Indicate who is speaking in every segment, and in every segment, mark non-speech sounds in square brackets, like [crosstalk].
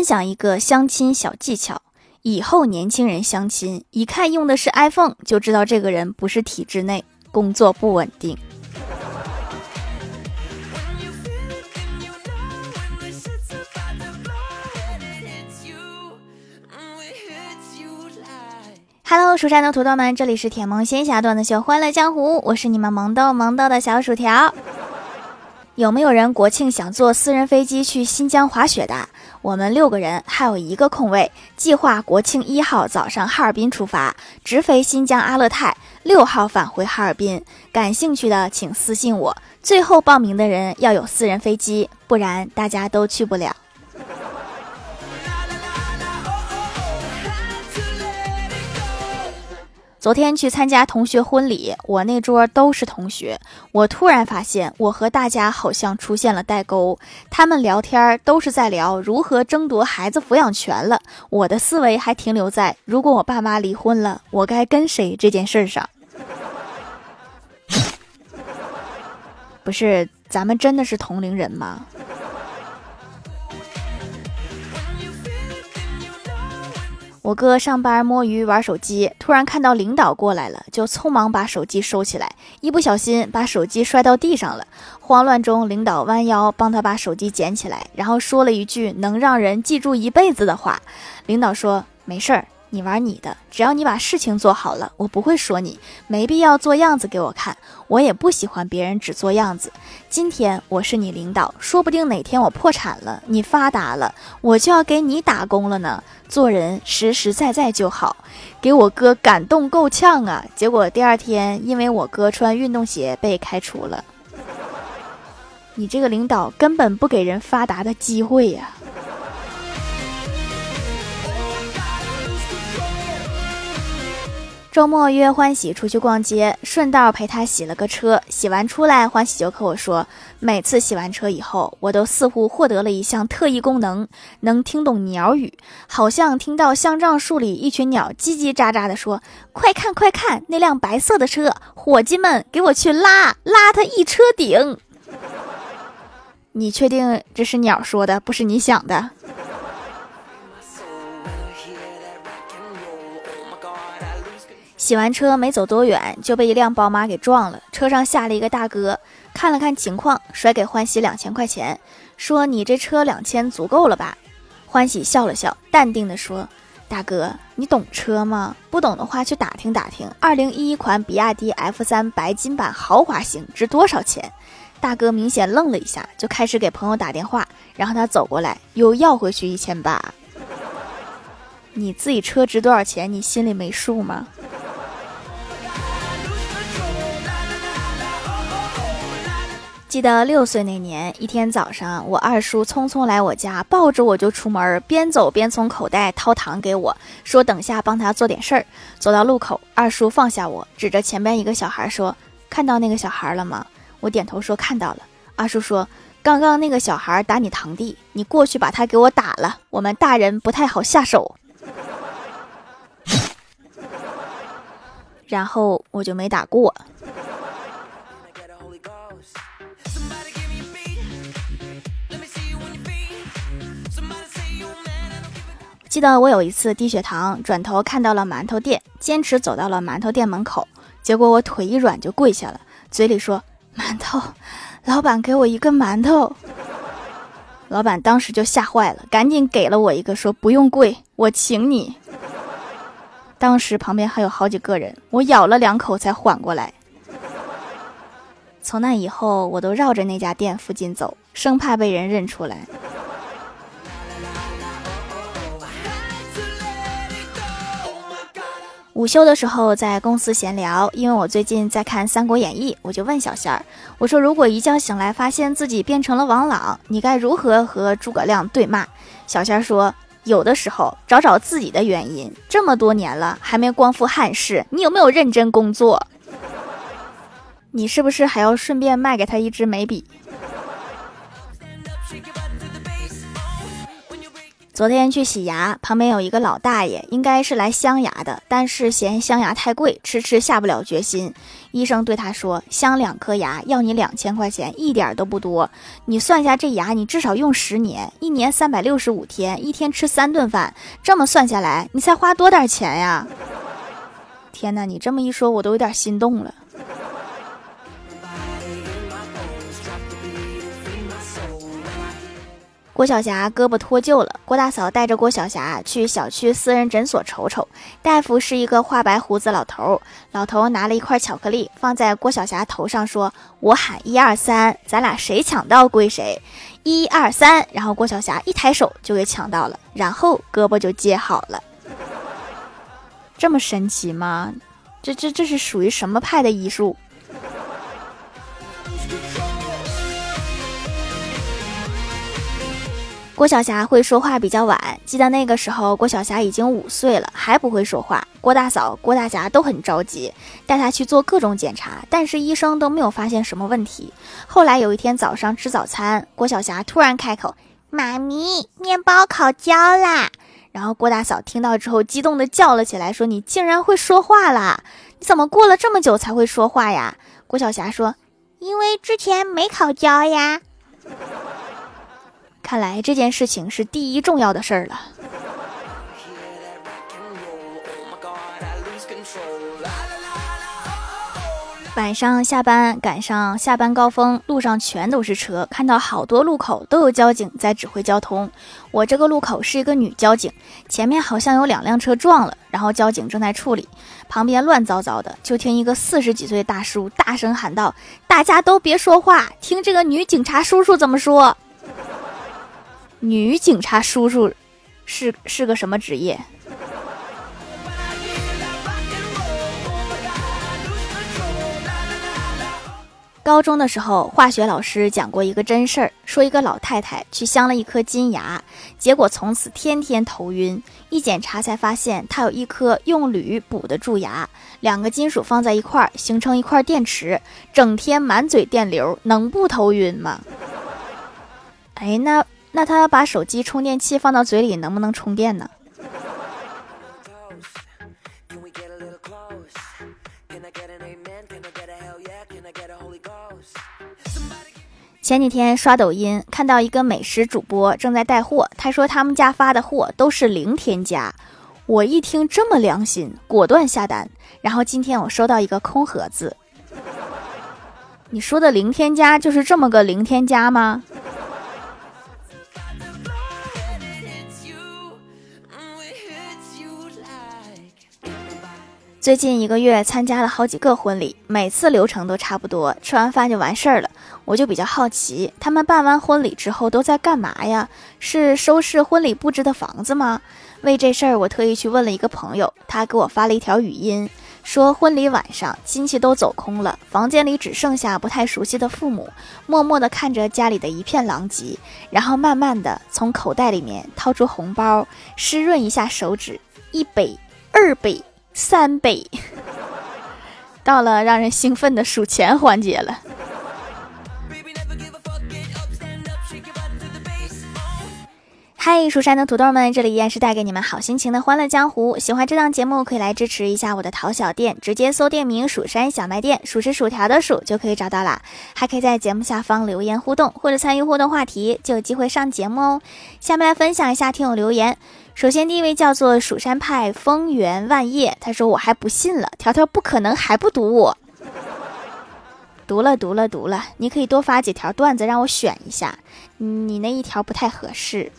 Speaker 1: 分享一个相亲小技巧：以后年轻人相亲，一看用的是 iPhone，就知道这个人不是体制内，工作不稳定。Hello，蜀山的土豆们，这里是铁萌仙侠段子秀《欢乐江湖》，我是你们萌豆萌豆的小薯条。有没有人国庆想坐私人飞机去新疆滑雪的？我们六个人还有一个空位，计划国庆一号早上哈尔滨出发，直飞新疆阿勒泰，六号返回哈尔滨。感兴趣的请私信我。最后报名的人要有私人飞机，不然大家都去不了。昨天去参加同学婚礼，我那桌都是同学。我突然发现，我和大家好像出现了代沟。他们聊天都是在聊如何争夺孩子抚养权了，我的思维还停留在如果我爸妈离婚了，我该跟谁这件事上。[laughs] 不是，咱们真的是同龄人吗？我哥上班摸鱼玩手机，突然看到领导过来了，就匆忙把手机收起来，一不小心把手机摔到地上了。慌乱中，领导弯腰帮他把手机捡起来，然后说了一句能让人记住一辈子的话。领导说：“没事儿。”你玩你的，只要你把事情做好了，我不会说你，没必要做样子给我看。我也不喜欢别人只做样子。今天我是你领导，说不定哪天我破产了，你发达了，我就要给你打工了呢。做人实实在在就好，给我哥感动够呛啊！结果第二天，因为我哥穿运动鞋被开除了。[laughs] 你这个领导根本不给人发达的机会呀！周末约欢喜出去逛街，顺道陪他洗了个车。洗完出来，欢喜就和我说，每次洗完车以后，我都似乎获得了一项特异功能，能听懂鸟语，好像听到香樟树里一群鸟叽叽喳喳的说：“快看快看，那辆白色的车，伙计们，给我去拉拉它一车顶。”你确定这是鸟说的，不是你想的？洗完车没走多远，就被一辆宝马给撞了。车上下了一个大哥，看了看情况，甩给欢喜两千块钱，说：“你这车两千足够了吧？”欢喜笑了笑，淡定的说：“大哥，你懂车吗？不懂的话去打听打听，二零一一款比亚迪 F 三白金版豪华型值多少钱？”大哥明显愣了一下，就开始给朋友打电话，然后他走过来又要回去一千八。[laughs] 你自己车值多少钱？你心里没数吗？记得六岁那年，一天早上，我二叔匆匆来我家，抱着我就出门，边走边从口袋掏糖给我，说等下帮他做点事儿。走到路口，二叔放下我，指着前边一个小孩说：“看到那个小孩了吗？”我点头说：“看到了。”二叔说：“刚刚那个小孩打你堂弟，你过去把他给我打了。我们大人不太好下手。”然后我就没打过。记得我有一次低血糖，转头看到了馒头店，坚持走到了馒头店门口，结果我腿一软就跪下了，嘴里说：“馒头，老板给我一个馒头。” [laughs] 老板当时就吓坏了，赶紧给了我一个，说：“不用跪，我请你。”当时旁边还有好几个人，我咬了两口才缓过来。从那以后，我都绕着那家店附近走，生怕被人认出来。午休的时候在公司闲聊，因为我最近在看《三国演义》，我就问小仙儿：“我说如果一觉醒来发现自己变成了王朗，你该如何和诸葛亮对骂？”小仙儿说：“有的时候找找自己的原因。这么多年了还没光复汉室，你有没有认真工作？[laughs] 你是不是还要顺便卖给他一支眉笔？”昨天去洗牙，旁边有一个老大爷，应该是来镶牙的，但是嫌镶牙太贵，迟迟下不了决心。医生对他说：“镶两颗牙要你两千块钱，一点都不多。你算下这牙，你至少用十年，一年三百六十五天，一天吃三顿饭，这么算下来，你才花多点钱呀？”天哪，你这么一说，我都有点心动了。郭晓霞胳膊脱臼了，郭大嫂带着郭晓霞去小区私人诊所瞅瞅。大夫是一个画白胡子老头，老头拿了一块巧克力放在郭晓霞头上，说：“我喊一二三，咱俩谁抢到归谁。一二三。”然后郭晓霞一抬手就给抢到了，然后胳膊就接好了。这么神奇吗？这这这是属于什么派的医术？郭晓霞会说话比较晚，记得那个时候郭晓霞已经五岁了，还不会说话。郭大嫂、郭大侠都很着急，带她去做各种检查，但是医生都没有发现什么问题。后来有一天早上吃早餐，郭晓霞突然开口：“妈咪，面包烤焦啦！”然后郭大嫂听到之后，激动的叫了起来，说：“你竟然会说话啦？你怎么过了这么久才会说话呀？”郭晓霞说：“因为之前没烤焦呀。”看来这件事情是第一重要的事儿了。晚上下班赶上下班高峰，路上全都是车，看到好多路口都有交警在指挥交通。我这个路口是一个女交警，前面好像有两辆车撞了，然后交警正在处理，旁边乱糟糟的。就听一个四十几岁大叔大声喊道：“大家都别说话，听这个女警察叔叔怎么说。”女警察叔叔是是个什么职业？高中的时候，化学老师讲过一个真事儿，说一个老太太去镶了一颗金牙，结果从此天天头晕。一检查才发现，她有一颗用铝补的蛀牙，两个金属放在一块儿形成一块电池，整天满嘴电流，能不头晕吗？[laughs] 哎，那。那他把手机充电器放到嘴里，能不能充电呢？前几天刷抖音，看到一个美食主播正在带货，他说他们家发的货都是零添加。我一听这么良心，果断下单。然后今天我收到一个空盒子。你说的零添加就是这么个零添加吗？最近一个月参加了好几个婚礼，每次流程都差不多，吃完饭就完事儿了。我就比较好奇，他们办完婚礼之后都在干嘛呀？是收拾婚礼布置的房子吗？为这事儿，我特意去问了一个朋友，他给我发了一条语音，说婚礼晚上亲戚都走空了，房间里只剩下不太熟悉的父母，默默地看着家里的一片狼藉，然后慢慢地从口袋里面掏出红包，湿润一下手指，一杯，二杯。三杯，到了让人兴奋的数钱环节了。嗨，蜀山的土豆们，这里依然是带给你们好心情的欢乐江湖。喜欢这档节目，可以来支持一下我的淘小店，直接搜店名“蜀山小卖店”，数是薯条的数就可以找到啦。还可以在节目下方留言互动，或者参与互动话题，就有机会上节目哦。下面来分享一下听友留言。首先，第一位叫做蜀山派风源万叶，他说：“我还不信了，条条不可能还不读我。”读了，读了，读了，你可以多发几条段子让我选一下，你那一条不太合适。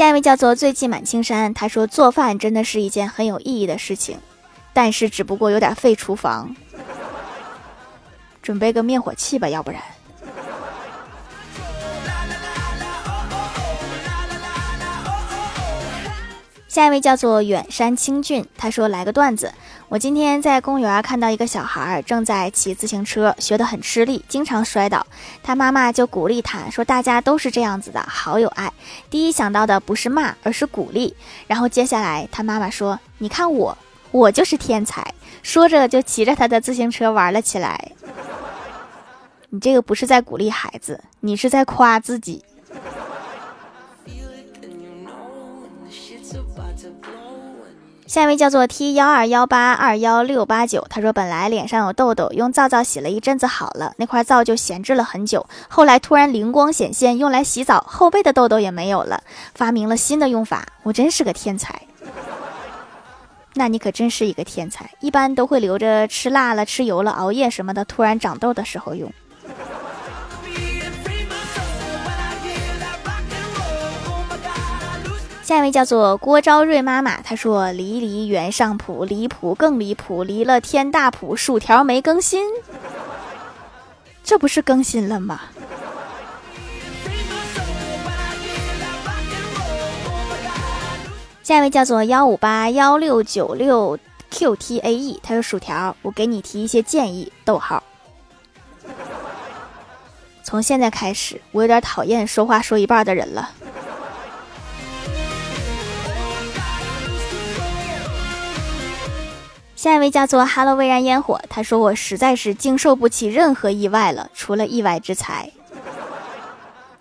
Speaker 1: 下一位叫做醉迹满青山，他说：“做饭真的是一件很有意义的事情，但是只不过有点费厨房，准备个灭火器吧，要不然。”下一位叫做远山清俊，他说：“来个段子，我今天在公园看到一个小孩正在骑自行车，学得很吃力，经常摔倒。他妈妈就鼓励他说：‘大家都是这样子的，好有爱。’第一想到的不是骂，而是鼓励。然后接下来他妈妈说：‘你看我，我就是天才。’说着就骑着他的自行车玩了起来。你这个不是在鼓励孩子，你是在夸自己。下一位叫做 T 幺二幺八二幺六八九，他说本来脸上有痘痘，用皂皂洗了一阵子好了，那块皂就闲置了很久，后来突然灵光显现，用来洗澡，后背的痘痘也没有了，发明了新的用法，我真是个天才。[laughs] 那你可真是一个天才，一般都会留着吃辣了、吃油了、熬夜什么的，突然长痘的时候用。下一位叫做郭昭瑞妈妈，她说：“离离原上谱，离谱更离谱，离了天大谱，薯条没更新，这不是更新了吗？”下一位叫做幺五八幺六九六 QTAE，他说：“薯条，我给你提一些建议。”逗号。从现在开始，我有点讨厌说话说一半的人了。下一位叫做 Hello 微燃烟火，他说我实在是经受不起任何意外了，除了意外之财。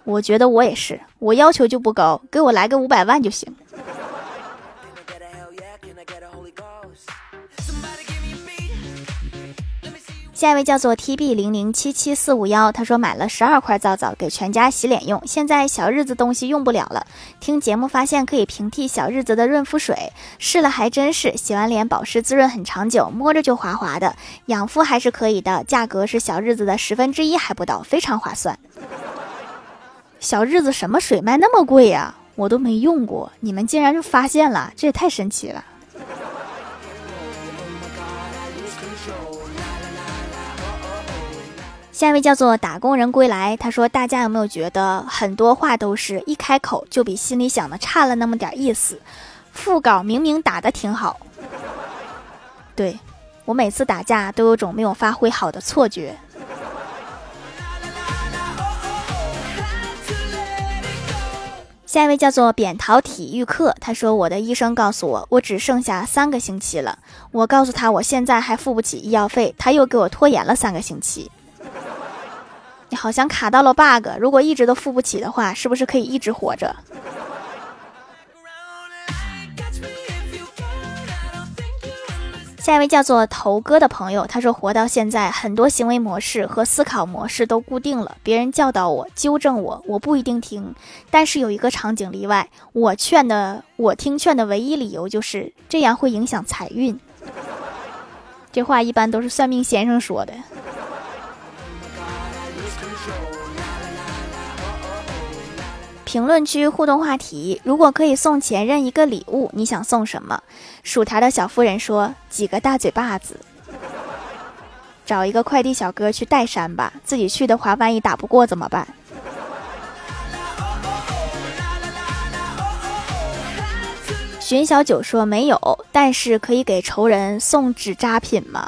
Speaker 1: 我觉得我也是，我要求就不高，给我来个五百万就行。下一位叫做 T B 零零七七四五幺，他说买了十二块皂皂给全家洗脸用，现在小日子东西用不了了。听节目发现可以平替小日子的润肤水，试了还真是，洗完脸保湿滋润很长久，摸着就滑滑的，养肤还是可以的，价格是小日子的十分之一还不到，非常划算。小日子什么水卖那么贵呀？我都没用过，你们竟然就发现了，这也太神奇了。下一位叫做打工人归来，他说：“大家有没有觉得很多话都是一开口就比心里想的差了那么点意思？副稿明明打的挺好，对我每次打架都有种没有发挥好的错觉。”下一位叫做扁桃体育课，他说：“我的医生告诉我，我只剩下三个星期了。我告诉他我现在还付不起医药费，他又给我拖延了三个星期。”你好像卡到了 bug，如果一直都付不起的话，是不是可以一直活着？下一位叫做头哥的朋友，他说活到现在，很多行为模式和思考模式都固定了。别人教导我、纠正我，我不一定听。但是有一个场景例外，我劝的，我听劝的唯一理由就是这样会影响财运。[laughs] 这话一般都是算命先生说的。评论区互动话题：如果可以送前任一个礼物，你想送什么？薯条的小夫人说：几个大嘴巴子。找一个快递小哥去代山吧，自己去的话，万一打不过怎么办？寻小九说没有，但是可以给仇人送纸扎品吗？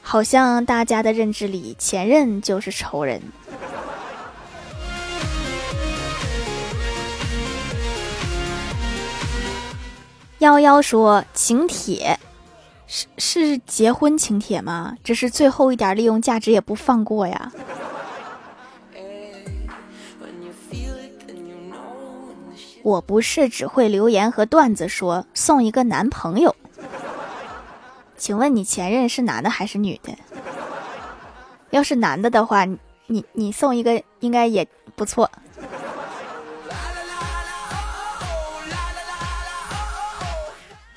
Speaker 1: 好像大家的认知里，前任就是仇人。幺幺说请帖，是是结婚请帖吗？这是最后一点利用价值也不放过呀！我不是只会留言和段子说送一个男朋友，请问你前任是男的还是女的？要是男的的话，你你送一个应该也不错。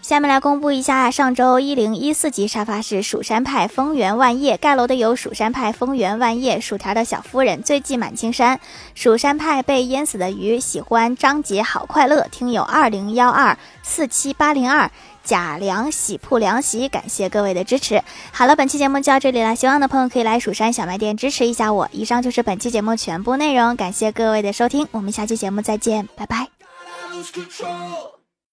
Speaker 1: 下面来公布一下上周一零一四级沙发是蜀山派风源万叶盖楼的有蜀山派风源万叶薯条的小夫人醉迹满青山蜀山派被淹死的鱼喜欢张杰好快乐听友二零幺二四七八零二贾良喜铺凉席感谢各位的支持。好了，本期节目就到这里了，希望的朋友可以来蜀山小卖店支持一下我。以上就是本期节目全部内容，感谢各位的收听，我们下期节目再见，拜拜。